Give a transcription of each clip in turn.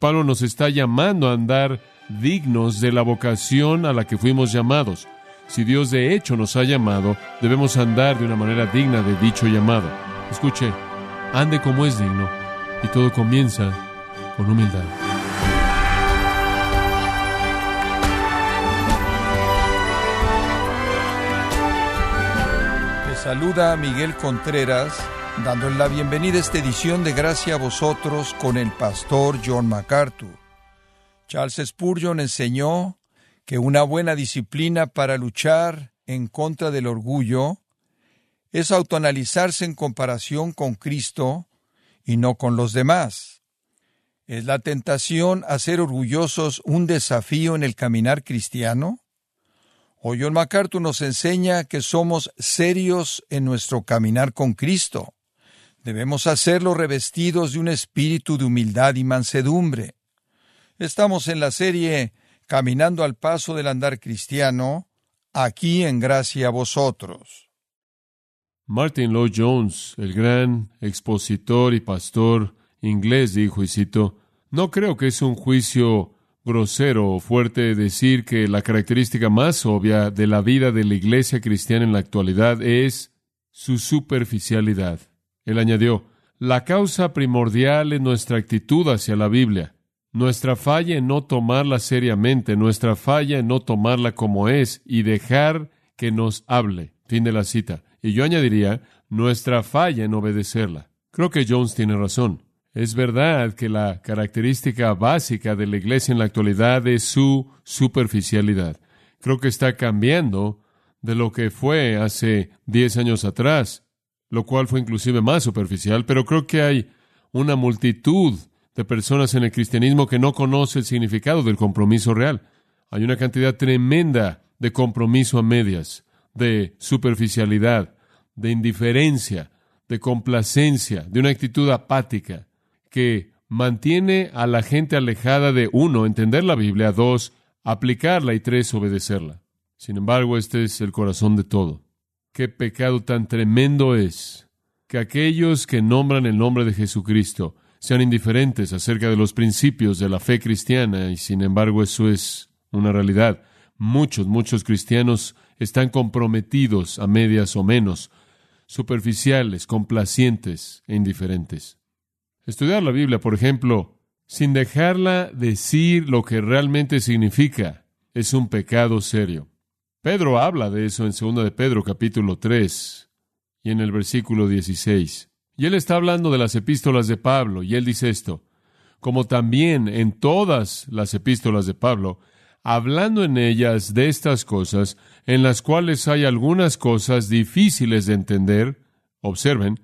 Pablo nos está llamando a andar dignos de la vocación a la que fuimos llamados. Si Dios de hecho nos ha llamado, debemos andar de una manera digna de dicho llamado. Escuche, ande como es digno, y todo comienza con humildad. Te saluda Miguel Contreras, dándole la bienvenida a esta edición de Gracia a vosotros con el pastor John MacArthur. Charles Spurgeon enseñó que una buena disciplina para luchar en contra del orgullo es autoanalizarse en comparación con Cristo y no con los demás. ¿Es la tentación a ser orgullosos un desafío en el caminar cristiano? O John MacArthur nos enseña que somos serios en nuestro caminar con Cristo. Debemos hacerlo revestidos de un espíritu de humildad y mansedumbre. Estamos en la serie Caminando al paso del andar cristiano, aquí en gracia a vosotros. Martin Lloyd Jones, el gran expositor y pastor inglés, dijo, y cito, no creo que es un juicio grosero o fuerte decir que la característica más obvia de la vida de la iglesia cristiana en la actualidad es su superficialidad. Él añadió, la causa primordial es nuestra actitud hacia la Biblia. Nuestra falla en no tomarla seriamente, nuestra falla en no tomarla como es y dejar que nos hable. Fin de la cita. Y yo añadiría, nuestra falla en obedecerla. Creo que Jones tiene razón. Es verdad que la característica básica de la iglesia en la actualidad es su superficialidad. Creo que está cambiando de lo que fue hace diez años atrás, lo cual fue inclusive más superficial, pero creo que hay una multitud de personas en el cristianismo que no conoce el significado del compromiso real. Hay una cantidad tremenda de compromiso a medias, de superficialidad, de indiferencia, de complacencia, de una actitud apática, que mantiene a la gente alejada de, uno, entender la Biblia, dos, aplicarla y tres, obedecerla. Sin embargo, este es el corazón de todo. Qué pecado tan tremendo es que aquellos que nombran el nombre de Jesucristo sean indiferentes acerca de los principios de la fe cristiana y sin embargo eso es una realidad. Muchos, muchos cristianos están comprometidos a medias o menos, superficiales, complacientes e indiferentes. Estudiar la Biblia, por ejemplo, sin dejarla decir lo que realmente significa, es un pecado serio. Pedro habla de eso en 2 de Pedro capítulo 3 y en el versículo 16. Y él está hablando de las epístolas de Pablo, y él dice esto, como también en todas las epístolas de Pablo, hablando en ellas de estas cosas, en las cuales hay algunas cosas difíciles de entender, observen,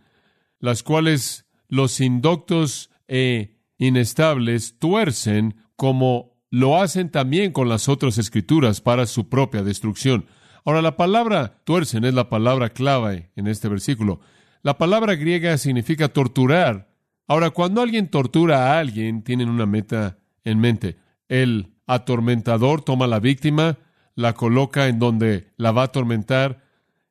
las cuales los indoctos e inestables tuercen como lo hacen también con las otras escrituras para su propia destrucción. Ahora, la palabra tuercen es la palabra clave en este versículo. La palabra griega significa torturar. Ahora, cuando alguien tortura a alguien, tienen una meta en mente. El atormentador toma a la víctima, la coloca en donde la va a atormentar,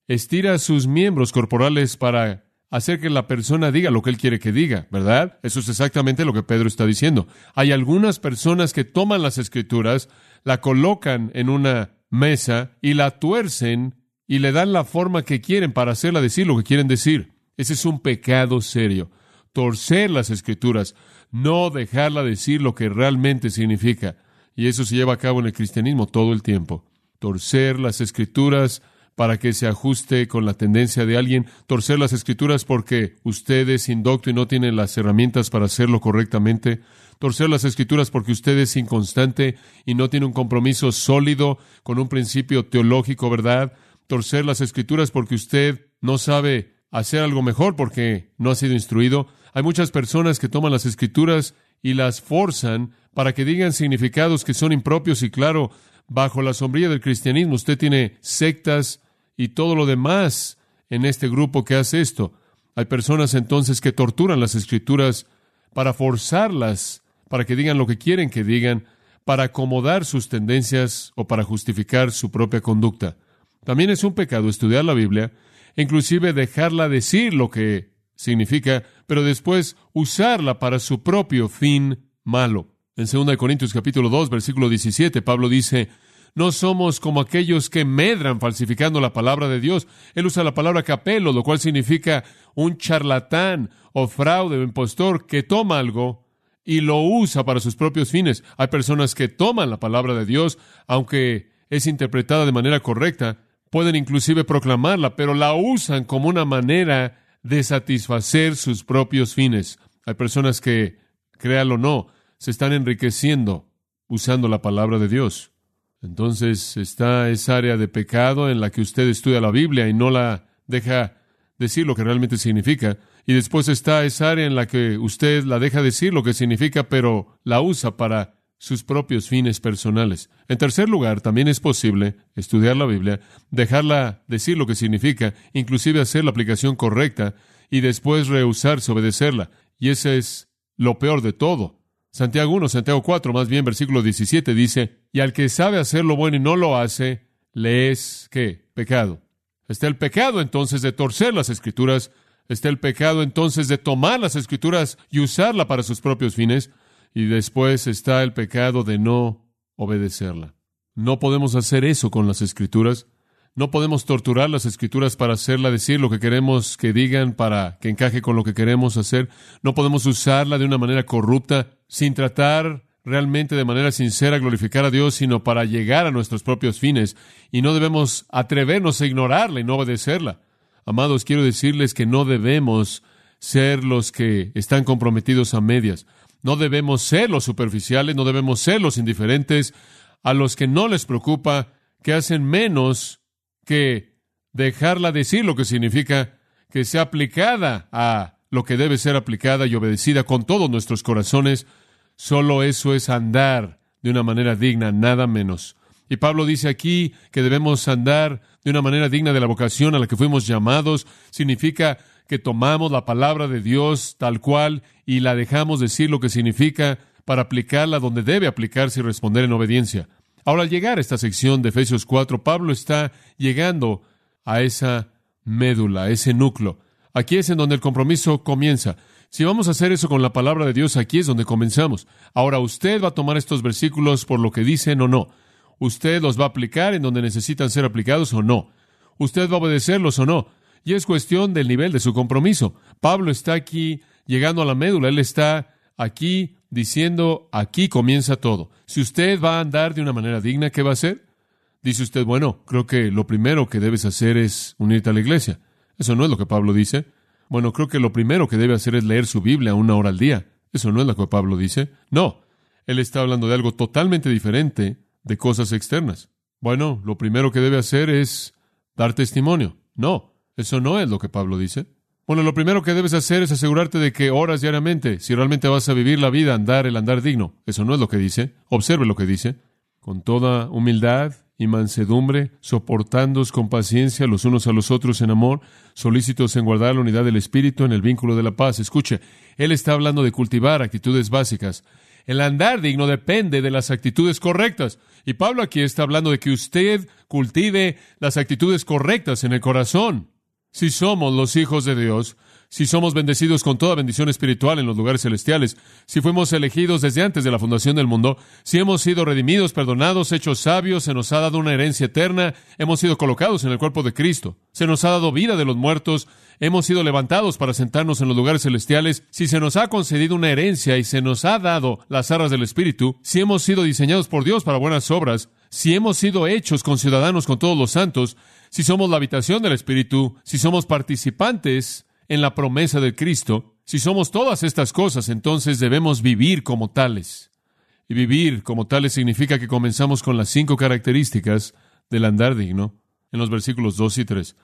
estira sus miembros corporales para hacer que la persona diga lo que él quiere que diga, ¿verdad? Eso es exactamente lo que Pedro está diciendo. Hay algunas personas que toman las escrituras, la colocan en una mesa y la tuercen y le dan la forma que quieren para hacerla decir lo que quieren decir. Ese es un pecado serio. Torcer las escrituras, no dejarla decir lo que realmente significa. Y eso se lleva a cabo en el cristianismo todo el tiempo. Torcer las escrituras para que se ajuste con la tendencia de alguien, torcer las escrituras porque usted es indocto y no tiene las herramientas para hacerlo correctamente, torcer las escrituras porque usted es inconstante y no tiene un compromiso sólido con un principio teológico, ¿verdad? Torcer las escrituras porque usted no sabe hacer algo mejor porque no ha sido instruido. Hay muchas personas que toman las escrituras y las forzan para que digan significados que son impropios y claro, bajo la sombrilla del cristianismo usted tiene sectas y todo lo demás en este grupo que hace esto. Hay personas entonces que torturan las escrituras para forzarlas, para que digan lo que quieren que digan, para acomodar sus tendencias o para justificar su propia conducta. También es un pecado estudiar la Biblia inclusive dejarla decir lo que significa, pero después usarla para su propio fin malo. En 2 Corintios capítulo 2, versículo 17, Pablo dice, no somos como aquellos que medran falsificando la palabra de Dios. Él usa la palabra capelo, lo cual significa un charlatán o fraude o impostor que toma algo y lo usa para sus propios fines. Hay personas que toman la palabra de Dios, aunque es interpretada de manera correcta, pueden inclusive proclamarla, pero la usan como una manera de satisfacer sus propios fines. Hay personas que, créalo o no, se están enriqueciendo usando la palabra de Dios. Entonces está esa área de pecado en la que usted estudia la Biblia y no la deja decir lo que realmente significa. Y después está esa área en la que usted la deja decir lo que significa, pero la usa para sus propios fines personales. En tercer lugar, también es posible estudiar la Biblia, dejarla decir lo que significa, inclusive hacer la aplicación correcta y después rehusarse obedecerla. Y ese es lo peor de todo. Santiago 1, Santiago 4, más bien versículo 17 dice, y al que sabe hacer lo bueno y no lo hace, le es, ¿qué? Pecado. Está el pecado entonces de torcer las escrituras, está el pecado entonces de tomar las escrituras y usarla para sus propios fines, y después está el pecado de no obedecerla. No podemos hacer eso con las escrituras. No podemos torturar las escrituras para hacerla decir lo que queremos que digan, para que encaje con lo que queremos hacer. No podemos usarla de una manera corrupta, sin tratar realmente de manera sincera glorificar a Dios, sino para llegar a nuestros propios fines. Y no debemos atrevernos a ignorarla y no obedecerla. Amados, quiero decirles que no debemos ser los que están comprometidos a medias. No debemos ser los superficiales, no debemos ser los indiferentes, a los que no les preocupa, que hacen menos que dejarla decir lo que significa que sea aplicada a lo que debe ser aplicada y obedecida con todos nuestros corazones. Solo eso es andar de una manera digna, nada menos. Y Pablo dice aquí que debemos andar de una manera digna de la vocación a la que fuimos llamados. Significa que tomamos la palabra de Dios tal cual y la dejamos decir lo que significa para aplicarla donde debe aplicarse y responder en obediencia. Ahora, al llegar a esta sección de Efesios 4, Pablo está llegando a esa médula, a ese núcleo. Aquí es en donde el compromiso comienza. Si vamos a hacer eso con la palabra de Dios, aquí es donde comenzamos. Ahora, usted va a tomar estos versículos por lo que dicen o no. Usted los va a aplicar en donde necesitan ser aplicados o no. Usted va a obedecerlos o no. Y es cuestión del nivel de su compromiso. Pablo está aquí llegando a la médula. Él está aquí diciendo, aquí comienza todo. Si usted va a andar de una manera digna, ¿qué va a hacer? Dice usted, bueno, creo que lo primero que debes hacer es unirte a la iglesia. Eso no es lo que Pablo dice. Bueno, creo que lo primero que debe hacer es leer su Biblia una hora al día. Eso no es lo que Pablo dice. No, él está hablando de algo totalmente diferente de cosas externas. Bueno, lo primero que debe hacer es dar testimonio. No, eso no es lo que Pablo dice. Bueno, lo primero que debes hacer es asegurarte de que oras diariamente, si realmente vas a vivir la vida, andar el andar digno. Eso no es lo que dice. Observe lo que dice. Con toda humildad y mansedumbre, soportándoos con paciencia los unos a los otros en amor, solícitos en guardar la unidad del Espíritu en el vínculo de la paz. Escuche, él está hablando de cultivar actitudes básicas. El andar digno depende de las actitudes correctas. Y Pablo aquí está hablando de que usted cultive las actitudes correctas en el corazón. Si somos los hijos de Dios, si somos bendecidos con toda bendición espiritual en los lugares celestiales, si fuimos elegidos desde antes de la fundación del mundo, si hemos sido redimidos, perdonados, hechos sabios, se nos ha dado una herencia eterna, hemos sido colocados en el cuerpo de Cristo, se nos ha dado vida de los muertos, hemos sido levantados para sentarnos en los lugares celestiales, si se nos ha concedido una herencia y se nos ha dado las arras del Espíritu, si hemos sido diseñados por Dios para buenas obras, si hemos sido hechos conciudadanos con todos los santos, si somos la habitación del Espíritu, si somos participantes en la promesa del Cristo, si somos todas estas cosas, entonces debemos vivir como tales. Y vivir como tales significa que comenzamos con las cinco características del andar digno en los versículos 2 y 3.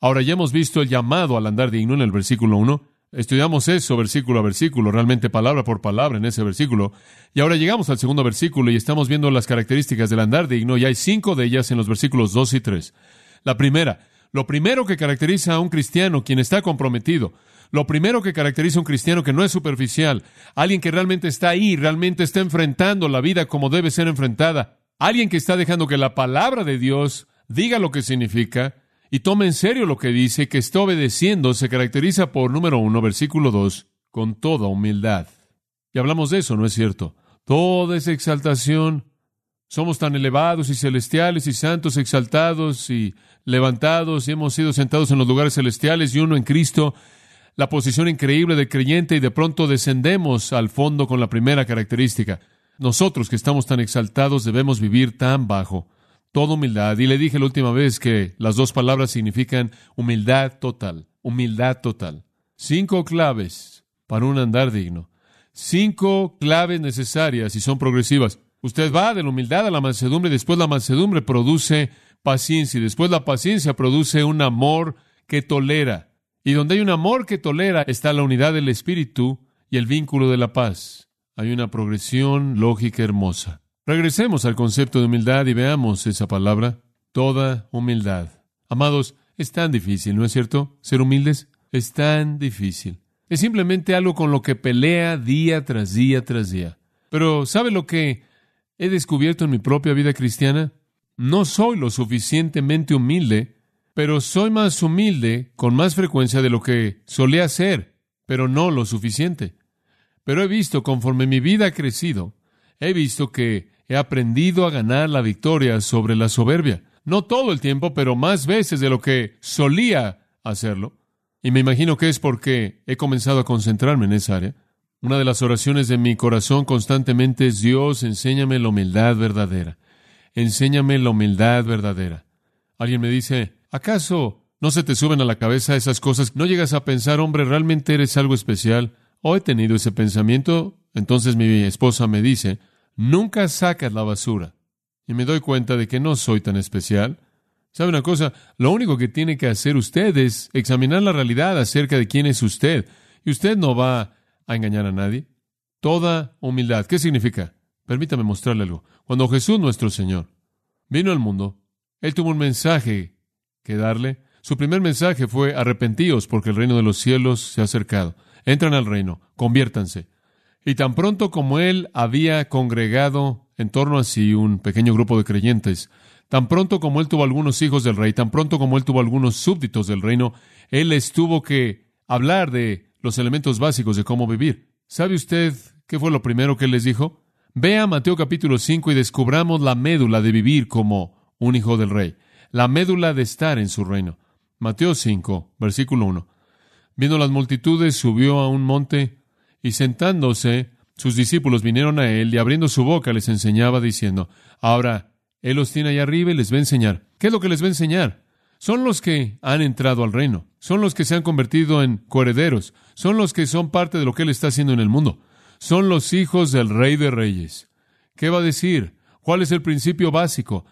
Ahora ya hemos visto el llamado al andar digno en el versículo 1. Estudiamos eso versículo a versículo, realmente palabra por palabra en ese versículo. Y ahora llegamos al segundo versículo y estamos viendo las características del andar digno y hay cinco de ellas en los versículos 2 y 3. La primera, lo primero que caracteriza a un cristiano quien está comprometido, lo primero que caracteriza a un cristiano que no es superficial, alguien que realmente está ahí, realmente está enfrentando la vida como debe ser enfrentada, alguien que está dejando que la palabra de Dios diga lo que significa y tome en serio lo que dice, que está obedeciendo, se caracteriza por número uno, versículo dos, con toda humildad. Y hablamos de eso, ¿no es cierto? toda esa exaltación. Somos tan elevados y celestiales y santos, exaltados y levantados y hemos sido sentados en los lugares celestiales y uno en Cristo, la posición increíble del creyente y de pronto descendemos al fondo con la primera característica. Nosotros que estamos tan exaltados debemos vivir tan bajo. Toda humildad. Y le dije la última vez que las dos palabras significan humildad total. Humildad total. Cinco claves para un andar digno. Cinco claves necesarias y son progresivas. Usted va de la humildad a la mansedumbre y después la mansedumbre produce paciencia y después la paciencia produce un amor que tolera. Y donde hay un amor que tolera está la unidad del espíritu y el vínculo de la paz. Hay una progresión lógica hermosa. Regresemos al concepto de humildad y veamos esa palabra, toda humildad. Amados, es tan difícil, ¿no es cierto? Ser humildes es tan difícil. Es simplemente algo con lo que pelea día tras día tras día. Pero ¿sabe lo que he descubierto en mi propia vida cristiana? No soy lo suficientemente humilde, pero soy más humilde con más frecuencia de lo que solía ser, pero no lo suficiente. Pero he visto, conforme mi vida ha crecido, he visto que he aprendido a ganar la victoria sobre la soberbia. No todo el tiempo, pero más veces de lo que solía hacerlo. Y me imagino que es porque he comenzado a concentrarme en esa área. Una de las oraciones de mi corazón constantemente es Dios, enséñame la humildad verdadera. Enséñame la humildad verdadera. Alguien me dice, ¿acaso no se te suben a la cabeza esas cosas? ¿No llegas a pensar, hombre, realmente eres algo especial? O he tenido ese pensamiento. Entonces mi esposa me dice, nunca sacas la basura. Y me doy cuenta de que no soy tan especial. ¿Sabe una cosa? Lo único que tiene que hacer usted es examinar la realidad acerca de quién es usted. Y usted no va a engañar a nadie. Toda humildad. ¿Qué significa? Permítame mostrarle algo. Cuando Jesús nuestro Señor vino al mundo, Él tuvo un mensaje que darle. Su primer mensaje fue arrepentíos porque el reino de los cielos se ha acercado entran al reino, conviértanse. Y tan pronto como él había congregado en torno a sí un pequeño grupo de creyentes, tan pronto como él tuvo algunos hijos del rey, tan pronto como él tuvo algunos súbditos del reino, él les tuvo que hablar de los elementos básicos de cómo vivir. ¿Sabe usted qué fue lo primero que les dijo? Vea Mateo capítulo 5 y descubramos la médula de vivir como un hijo del rey, la médula de estar en su reino. Mateo 5, versículo 1. Viendo las multitudes, subió a un monte y sentándose, sus discípulos vinieron a él y abriendo su boca les enseñaba diciendo, ahora, él los tiene allá arriba y les va a enseñar. ¿Qué es lo que les va a enseñar? Son los que han entrado al reino, son los que se han convertido en coherederos, son los que son parte de lo que él está haciendo en el mundo, son los hijos del rey de reyes. ¿Qué va a decir? ¿Cuál es el principio básico?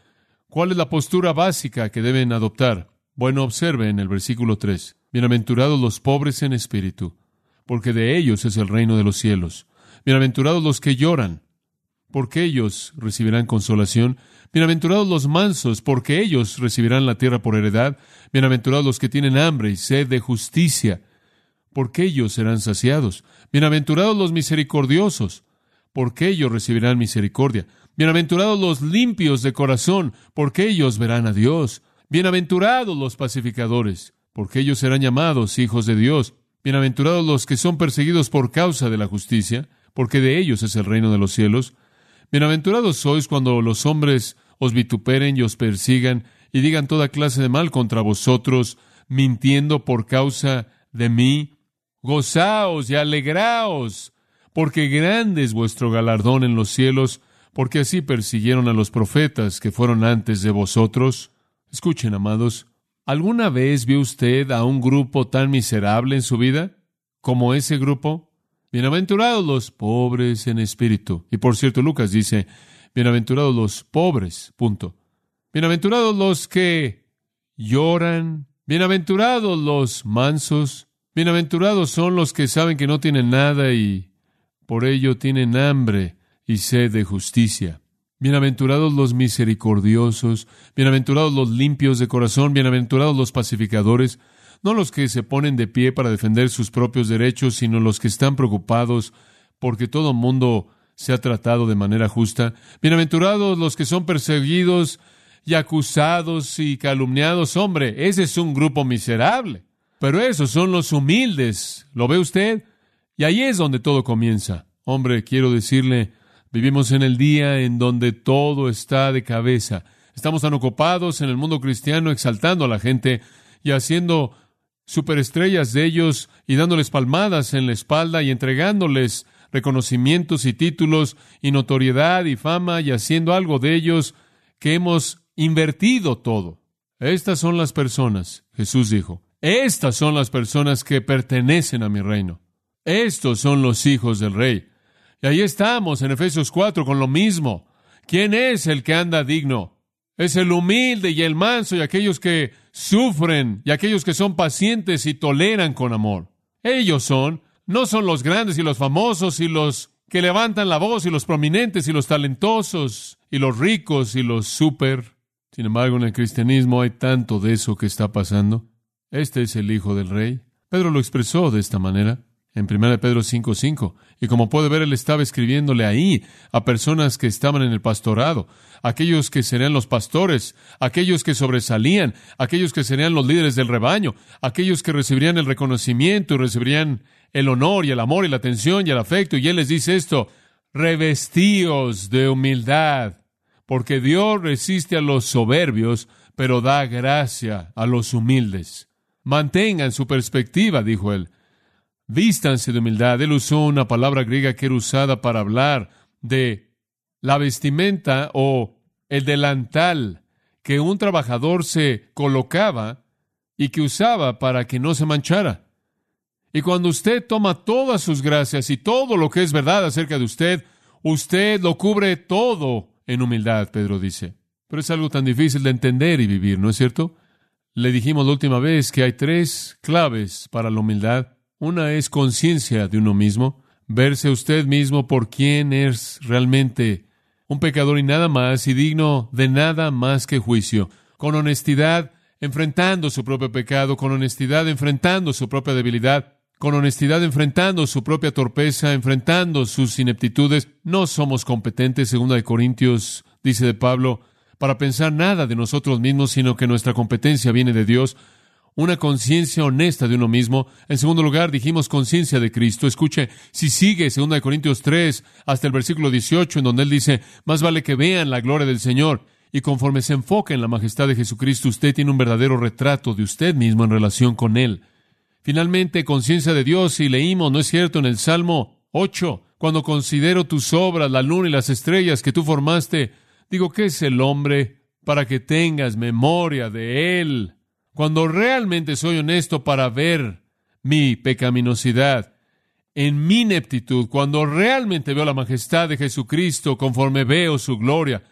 ¿Cuál es la postura básica que deben adoptar? Bueno, observe en el versículo 3. Bienaventurados los pobres en espíritu, porque de ellos es el reino de los cielos. Bienaventurados los que lloran, porque ellos recibirán consolación. Bienaventurados los mansos, porque ellos recibirán la tierra por heredad. Bienaventurados los que tienen hambre y sed de justicia, porque ellos serán saciados. Bienaventurados los misericordiosos, porque ellos recibirán misericordia. Bienaventurados los limpios de corazón, porque ellos verán a Dios. Bienaventurados los pacificadores, porque ellos serán llamados hijos de Dios. Bienaventurados los que son perseguidos por causa de la justicia, porque de ellos es el reino de los cielos. Bienaventurados sois cuando los hombres os vituperen y os persigan y digan toda clase de mal contra vosotros, mintiendo por causa de mí. Gozaos y alegraos, porque grande es vuestro galardón en los cielos, porque así persiguieron a los profetas que fueron antes de vosotros. Escuchen, amados, ¿Alguna vez vio usted a un grupo tan miserable en su vida como ese grupo? Bienaventurados los pobres en espíritu. Y por cierto, Lucas dice, bienaventurados los pobres, punto. Bienaventurados los que lloran, bienaventurados los mansos, bienaventurados son los que saben que no tienen nada y por ello tienen hambre y sed de justicia. Bienaventurados los misericordiosos, bienaventurados los limpios de corazón, bienaventurados los pacificadores, no los que se ponen de pie para defender sus propios derechos, sino los que están preocupados porque todo mundo se ha tratado de manera justa. Bienaventurados los que son perseguidos y acusados y calumniados. Hombre, ese es un grupo miserable. Pero esos son los humildes. ¿Lo ve usted? Y ahí es donde todo comienza. Hombre, quiero decirle, Vivimos en el día en donde todo está de cabeza. Estamos tan ocupados en el mundo cristiano exaltando a la gente y haciendo superestrellas de ellos y dándoles palmadas en la espalda y entregándoles reconocimientos y títulos y notoriedad y fama y haciendo algo de ellos que hemos invertido todo. Estas son las personas, Jesús dijo, estas son las personas que pertenecen a mi reino. Estos son los hijos del rey. Y ahí estamos en Efesios 4 con lo mismo. ¿Quién es el que anda digno? Es el humilde y el manso y aquellos que sufren y aquellos que son pacientes y toleran con amor. Ellos son, no son los grandes y los famosos y los que levantan la voz y los prominentes y los talentosos y los ricos y los súper. Sin embargo, en el cristianismo hay tanto de eso que está pasando. Este es el Hijo del Rey. Pedro lo expresó de esta manera en 1 Pedro 5:5. Y como puede ver, él estaba escribiéndole ahí a personas que estaban en el pastorado, aquellos que serían los pastores, aquellos que sobresalían, aquellos que serían los líderes del rebaño, aquellos que recibirían el reconocimiento y recibirían el honor y el amor y la atención y el afecto. Y él les dice esto, revestíos de humildad, porque Dios resiste a los soberbios, pero da gracia a los humildes. Mantengan su perspectiva, dijo él. Vístanse de humildad. Él usó una palabra griega que era usada para hablar de la vestimenta o el delantal que un trabajador se colocaba y que usaba para que no se manchara. Y cuando usted toma todas sus gracias y todo lo que es verdad acerca de usted, usted lo cubre todo en humildad, Pedro dice. Pero es algo tan difícil de entender y vivir, ¿no es cierto? Le dijimos la última vez que hay tres claves para la humildad. Una es conciencia de uno mismo, verse usted mismo por quien es realmente un pecador y nada más, y digno de nada más que juicio, con honestidad, enfrentando su propio pecado, con honestidad, enfrentando su propia debilidad, con honestidad, enfrentando su propia torpeza, enfrentando sus ineptitudes. No somos competentes, segunda de Corintios, dice de Pablo, para pensar nada de nosotros mismos, sino que nuestra competencia viene de Dios una conciencia honesta de uno mismo. En segundo lugar, dijimos conciencia de Cristo. Escuche, si sigue 2 Corintios 3 hasta el versículo 18, en donde él dice, más vale que vean la gloria del Señor. Y conforme se enfoca en la majestad de Jesucristo, usted tiene un verdadero retrato de usted mismo en relación con Él. Finalmente, conciencia de Dios, y leímos, ¿no es cierto?, en el Salmo 8, cuando considero tus obras, la luna y las estrellas que tú formaste, digo, ¿qué es el hombre para que tengas memoria de Él? Cuando realmente soy honesto para ver mi pecaminosidad, en mi ineptitud, cuando realmente veo la majestad de Jesucristo conforme veo su gloria,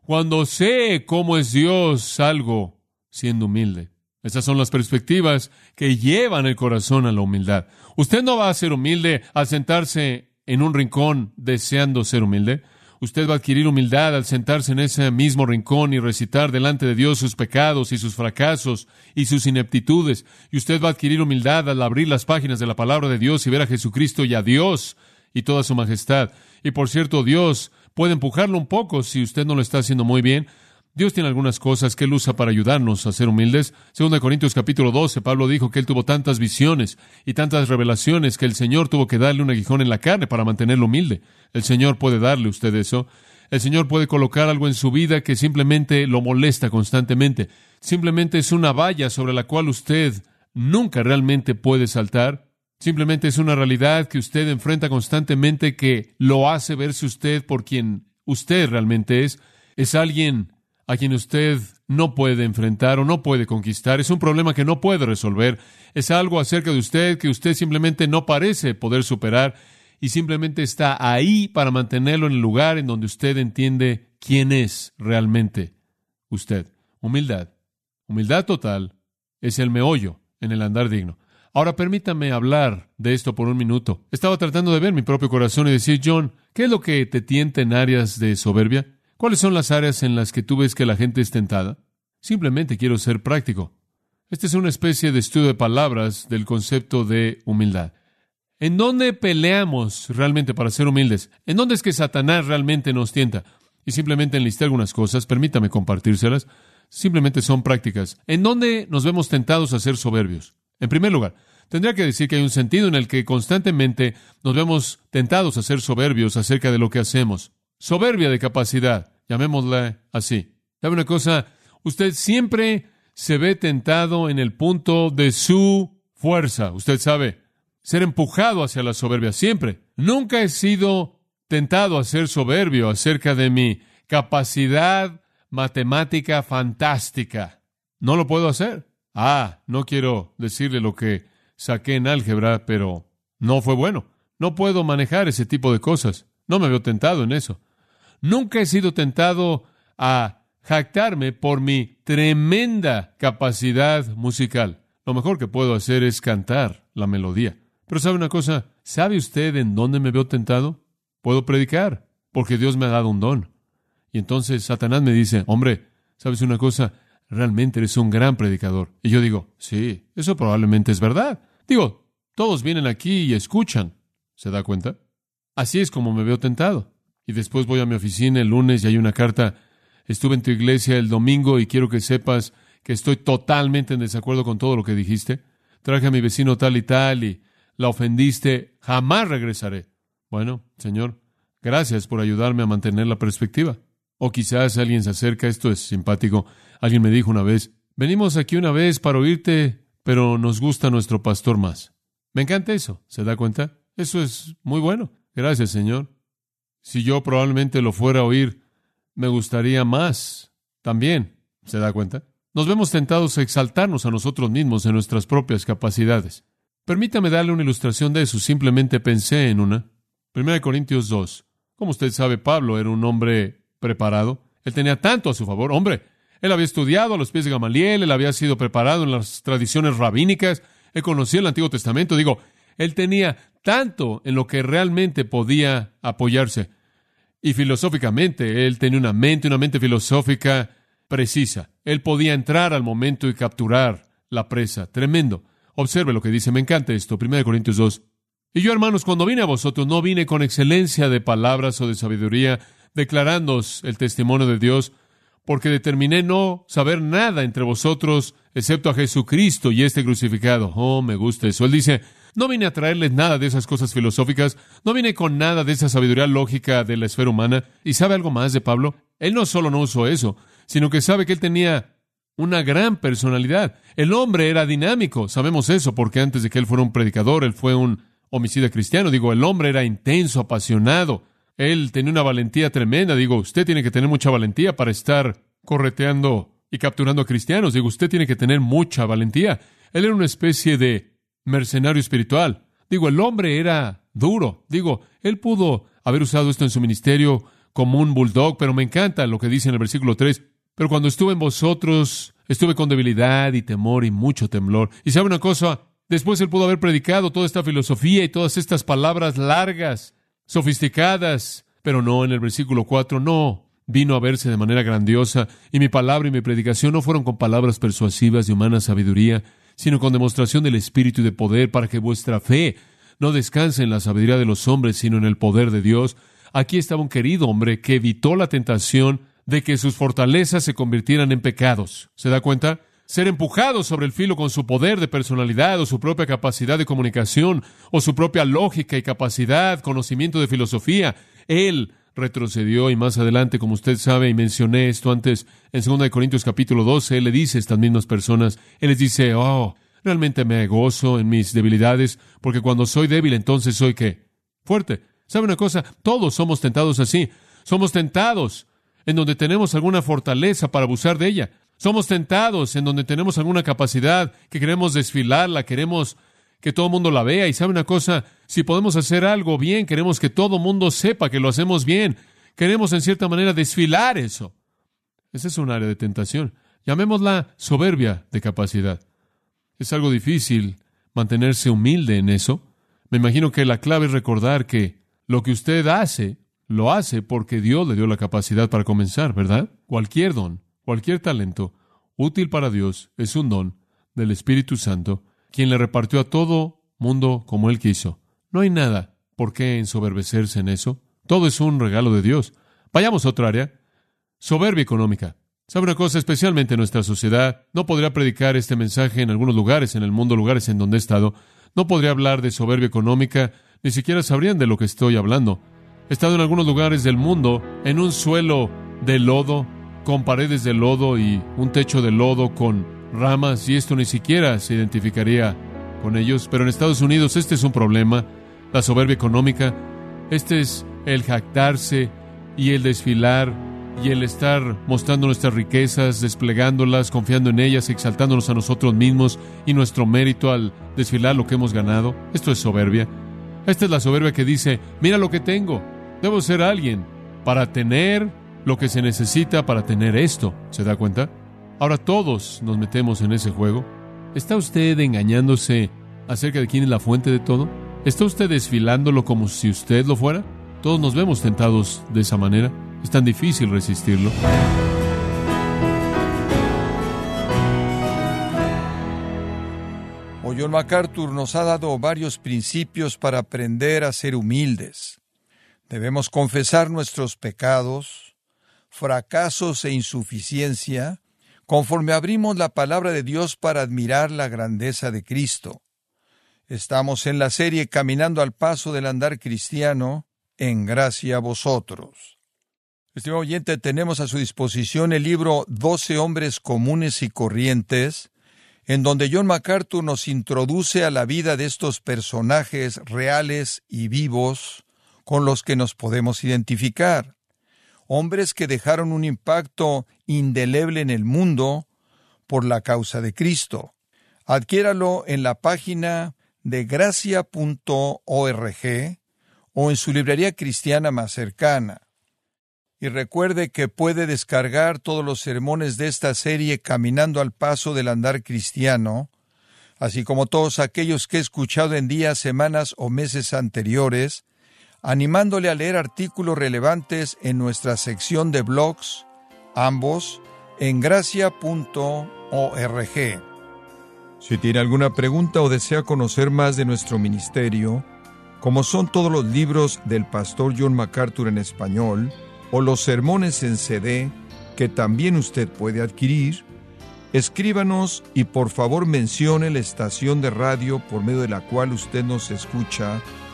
cuando sé cómo es Dios, salgo siendo humilde. Esas son las perspectivas que llevan el corazón a la humildad. Usted no va a ser humilde al sentarse en un rincón deseando ser humilde. Usted va a adquirir humildad al sentarse en ese mismo rincón y recitar delante de Dios sus pecados y sus fracasos y sus ineptitudes. Y usted va a adquirir humildad al abrir las páginas de la palabra de Dios y ver a Jesucristo y a Dios y toda su majestad. Y por cierto, Dios puede empujarlo un poco si usted no lo está haciendo muy bien, Dios tiene algunas cosas que Él usa para ayudarnos a ser humildes. Según Corintios capítulo 12, Pablo dijo que Él tuvo tantas visiones y tantas revelaciones que el Señor tuvo que darle un aguijón en la carne para mantenerlo humilde. El Señor puede darle usted eso. El Señor puede colocar algo en su vida que simplemente lo molesta constantemente. Simplemente es una valla sobre la cual usted nunca realmente puede saltar. Simplemente es una realidad que usted enfrenta constantemente que lo hace verse usted por quien usted realmente es. Es alguien a quien usted no puede enfrentar o no puede conquistar. Es un problema que no puede resolver. Es algo acerca de usted que usted simplemente no parece poder superar y simplemente está ahí para mantenerlo en el lugar en donde usted entiende quién es realmente usted. Humildad. Humildad total es el meollo en el andar digno. Ahora permítame hablar de esto por un minuto. Estaba tratando de ver mi propio corazón y decir, John, ¿qué es lo que te tienta en áreas de soberbia? ¿Cuáles son las áreas en las que tú ves que la gente es tentada? Simplemente quiero ser práctico. Esta es una especie de estudio de palabras del concepto de humildad. ¿En dónde peleamos realmente para ser humildes? ¿En dónde es que Satanás realmente nos tienta? Y simplemente enlisté algunas cosas, permítame compartírselas. Simplemente son prácticas. ¿En dónde nos vemos tentados a ser soberbios? En primer lugar, tendría que decir que hay un sentido en el que constantemente nos vemos tentados a ser soberbios acerca de lo que hacemos. Soberbia de capacidad, llamémosla así. ¿Sabe una cosa? Usted siempre se ve tentado en el punto de su fuerza. Usted sabe, ser empujado hacia la soberbia siempre. Nunca he sido tentado a ser soberbio acerca de mi capacidad matemática fantástica. No lo puedo hacer. Ah, no quiero decirle lo que saqué en álgebra, pero no fue bueno. No puedo manejar ese tipo de cosas. No me veo tentado en eso. Nunca he sido tentado a jactarme por mi tremenda capacidad musical. Lo mejor que puedo hacer es cantar la melodía. Pero sabe una cosa, ¿sabe usted en dónde me veo tentado? Puedo predicar, porque Dios me ha dado un don. Y entonces Satanás me dice, hombre, ¿sabes una cosa? Realmente eres un gran predicador. Y yo digo, sí, eso probablemente es verdad. Digo, todos vienen aquí y escuchan. ¿Se da cuenta? Así es como me veo tentado. Y después voy a mi oficina el lunes y hay una carta. Estuve en tu iglesia el domingo y quiero que sepas que estoy totalmente en desacuerdo con todo lo que dijiste. Traje a mi vecino tal y tal y la ofendiste. Jamás regresaré. Bueno, Señor, gracias por ayudarme a mantener la perspectiva. O quizás alguien se acerca, esto es simpático. Alguien me dijo una vez, venimos aquí una vez para oírte, pero nos gusta nuestro pastor más. Me encanta eso, ¿se da cuenta? Eso es muy bueno. Gracias, Señor. Si yo probablemente lo fuera a oír, me gustaría más también. ¿Se da cuenta? Nos vemos tentados a exaltarnos a nosotros mismos en nuestras propias capacidades. Permítame darle una ilustración de eso. Simplemente pensé en una. 1 Corintios 2. Como usted sabe, Pablo era un hombre preparado. Él tenía tanto a su favor. Hombre, él había estudiado a los pies de Gamaliel, él había sido preparado en las tradiciones rabínicas, él conocía el Antiguo Testamento. Digo, él tenía tanto en lo que realmente podía apoyarse. Y filosóficamente, él tenía una mente, una mente filosófica precisa. Él podía entrar al momento y capturar la presa. Tremendo. Observe lo que dice, me encanta esto. 1 Corintios 2. Y yo, hermanos, cuando vine a vosotros, no vine con excelencia de palabras o de sabiduría, declarándoos el testimonio de Dios, porque determiné no saber nada entre vosotros, excepto a Jesucristo y este crucificado. Oh, me gusta eso. Él dice, no vine a traerles nada de esas cosas filosóficas, no vine con nada de esa sabiduría lógica de la esfera humana. ¿Y sabe algo más de Pablo? Él no solo no usó eso, sino que sabe que él tenía una gran personalidad. El hombre era dinámico, sabemos eso, porque antes de que él fuera un predicador, él fue un homicida cristiano. Digo, el hombre era intenso, apasionado. Él tenía una valentía tremenda. Digo, usted tiene que tener mucha valentía para estar correteando y capturando a cristianos. Digo, usted tiene que tener mucha valentía. Él era una especie de mercenario espiritual. Digo, el hombre era duro. Digo, él pudo haber usado esto en su ministerio como un bulldog, pero me encanta lo que dice en el versículo 3. Pero cuando estuve en vosotros, estuve con debilidad y temor y mucho temblor. Y sabe una cosa, después él pudo haber predicado toda esta filosofía y todas estas palabras largas, sofisticadas, pero no en el versículo 4, no. Vino a verse de manera grandiosa, y mi palabra y mi predicación no fueron con palabras persuasivas de humana sabiduría, sino con demostración del Espíritu y de poder, para que vuestra fe no descanse en la sabiduría de los hombres, sino en el poder de Dios. Aquí estaba un querido hombre que evitó la tentación de que sus fortalezas se convirtieran en pecados. ¿Se da cuenta? Ser empujado sobre el filo con su poder de personalidad o su propia capacidad de comunicación o su propia lógica y capacidad, conocimiento de filosofía. Él retrocedió y más adelante, como usted sabe, y mencioné esto antes, en 2 Corintios capítulo 12, él le dice a estas mismas personas, él les dice, oh, realmente me gozo en mis debilidades, porque cuando soy débil entonces soy qué? Fuerte. ¿Sabe una cosa? Todos somos tentados así. Somos tentados en donde tenemos alguna fortaleza para abusar de ella. Somos tentados en donde tenemos alguna capacidad que queremos desfilarla, queremos que todo el mundo la vea. Y sabe una cosa, si podemos hacer algo bien, queremos que todo el mundo sepa que lo hacemos bien. Queremos en cierta manera desfilar eso. Ese es un área de tentación. Llamémosla soberbia de capacidad. Es algo difícil mantenerse humilde en eso. Me imagino que la clave es recordar que lo que usted hace, lo hace porque Dios le dio la capacidad para comenzar, ¿verdad? Cualquier don, cualquier talento útil para Dios es un don del Espíritu Santo quien le repartió a todo mundo como él quiso. No hay nada por qué ensoberbecerse en eso. Todo es un regalo de Dios. Vayamos a otra área. Soberbia económica. ¿Sabe una cosa? Especialmente en nuestra sociedad, no podría predicar este mensaje en algunos lugares en el mundo, lugares en donde he estado. No podría hablar de soberbia económica, ni siquiera sabrían de lo que estoy hablando. He estado en algunos lugares del mundo en un suelo de lodo, con paredes de lodo y un techo de lodo con ramas, y esto ni siquiera se identificaría con ellos. Pero en Estados Unidos este es un problema, la soberbia económica, este es el jactarse y el desfilar y el estar mostrando nuestras riquezas, desplegándolas, confiando en ellas, exaltándonos a nosotros mismos y nuestro mérito al desfilar lo que hemos ganado. Esto es soberbia. Esta es la soberbia que dice, mira lo que tengo, debo ser alguien para tener lo que se necesita para tener esto. ¿Se da cuenta? Ahora todos nos metemos en ese juego. ¿Está usted engañándose acerca de quién es la fuente de todo? ¿Está usted desfilándolo como si usted lo fuera? Todos nos vemos tentados de esa manera. Es tan difícil resistirlo. John MacArthur nos ha dado varios principios para aprender a ser humildes. Debemos confesar nuestros pecados, fracasos e insuficiencia, conforme abrimos la palabra de Dios para admirar la grandeza de Cristo. Estamos en la serie Caminando al Paso del Andar Cristiano, en gracia a vosotros. Estimado oyente, tenemos a su disposición el libro Doce hombres comunes y corrientes, en donde John MacArthur nos introduce a la vida de estos personajes reales y vivos con los que nos podemos identificar. Hombres que dejaron un impacto indeleble en el mundo por la causa de Cristo. Adquiéralo en la página de gracia.org o en su librería cristiana más cercana. Y recuerde que puede descargar todos los sermones de esta serie Caminando al Paso del Andar Cristiano, así como todos aquellos que he escuchado en días, semanas o meses anteriores, animándole a leer artículos relevantes en nuestra sección de blogs, ambos en gracia.org. Si tiene alguna pregunta o desea conocer más de nuestro ministerio, como son todos los libros del pastor John MacArthur en español, o los sermones en CD que también usted puede adquirir, escríbanos y por favor mencione la estación de radio por medio de la cual usted nos escucha